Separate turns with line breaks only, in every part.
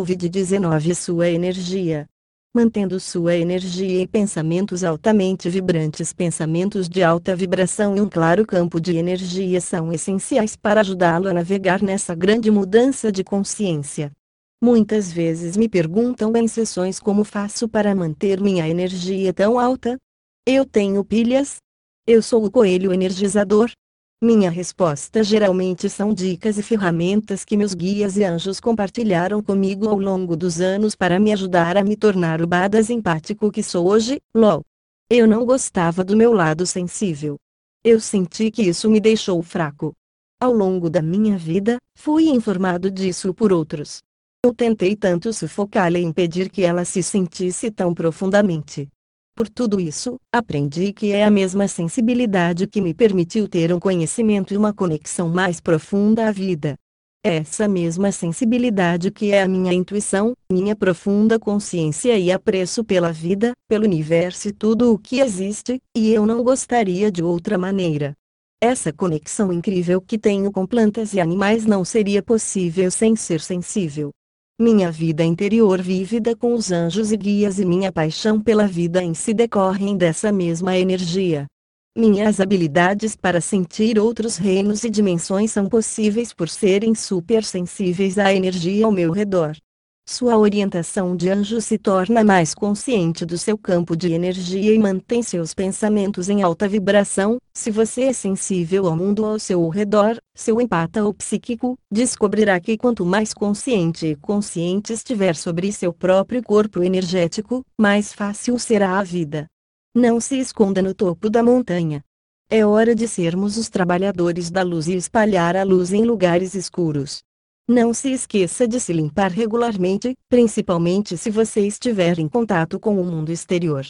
Covid-19 sua energia. Mantendo sua energia e pensamentos altamente vibrantes, pensamentos de alta vibração e um claro campo de energia são essenciais para ajudá-lo a navegar nessa grande mudança de consciência. Muitas vezes me perguntam em sessões como faço para manter minha energia tão alta. Eu tenho pilhas? Eu sou o coelho energizador? Minha resposta geralmente são dicas e ferramentas que meus guias e anjos compartilharam comigo ao longo dos anos para me ajudar a me tornar o badass empático que sou hoje, LOL. Eu não gostava do meu lado sensível. Eu senti que isso me deixou fraco. Ao longo da minha vida, fui informado disso por outros. Eu tentei tanto sufocá-la e impedir que ela se sentisse tão profundamente. Por tudo isso, aprendi que é a mesma sensibilidade que me permitiu ter um conhecimento e uma conexão mais profunda à vida. É essa mesma sensibilidade que é a minha intuição, minha profunda consciência e apreço pela vida, pelo universo e tudo o que existe, e eu não gostaria de outra maneira. Essa conexão incrível que tenho com plantas e animais não seria possível sem ser sensível. Minha vida interior vívida com os anjos e guias e minha paixão pela vida em si decorrem dessa mesma energia. Minhas habilidades para sentir outros reinos e dimensões são possíveis por serem supersensíveis à energia ao meu redor. Sua orientação de anjo se torna mais consciente do seu campo de energia e mantém seus pensamentos em alta vibração. Se você é sensível ao mundo ao seu redor, seu empata ou psíquico, descobrirá que quanto mais consciente e consciente estiver sobre seu próprio corpo energético, mais fácil será a vida. Não se esconda no topo da montanha. É hora de sermos os trabalhadores da luz e espalhar a luz em lugares escuros. Não se esqueça de se limpar regularmente, principalmente se você estiver em contato com o mundo exterior.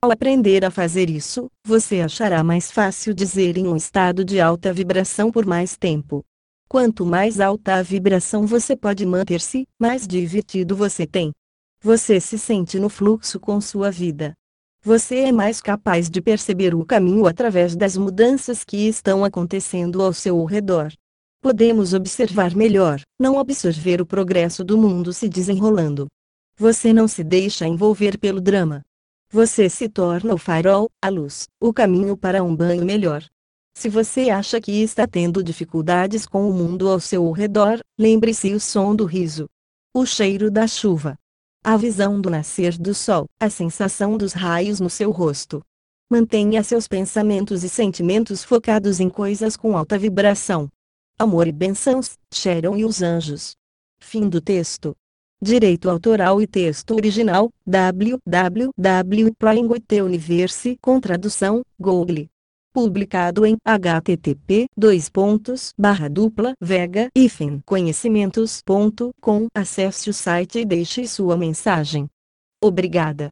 Ao aprender a fazer isso, você achará mais fácil dizer em um estado de alta vibração por mais tempo. Quanto mais alta a vibração você pode manter-se, mais divertido você tem. Você se sente no fluxo com sua vida. Você é mais capaz de perceber o caminho através das mudanças que estão acontecendo ao seu redor podemos observar melhor, não absorver o progresso do mundo se desenrolando. Você não se deixa envolver pelo drama. Você se torna o farol, a luz, o caminho para um banho melhor. Se você acha que está tendo dificuldades com o mundo ao seu redor, lembre-se o som do riso, o cheiro da chuva, a visão do nascer do sol, a sensação dos raios no seu rosto. Mantenha seus pensamentos e sentimentos focados em coisas com alta vibração. Amor e bênçãos, Sharon e os anjos. Fim do texto. Direito autoral e texto original, www.proinguiteuniverse com tradução, Google. Publicado em http dois pontos barra dupla vega hífen conhecimentos.com. Acesse o site e deixe sua mensagem. Obrigada.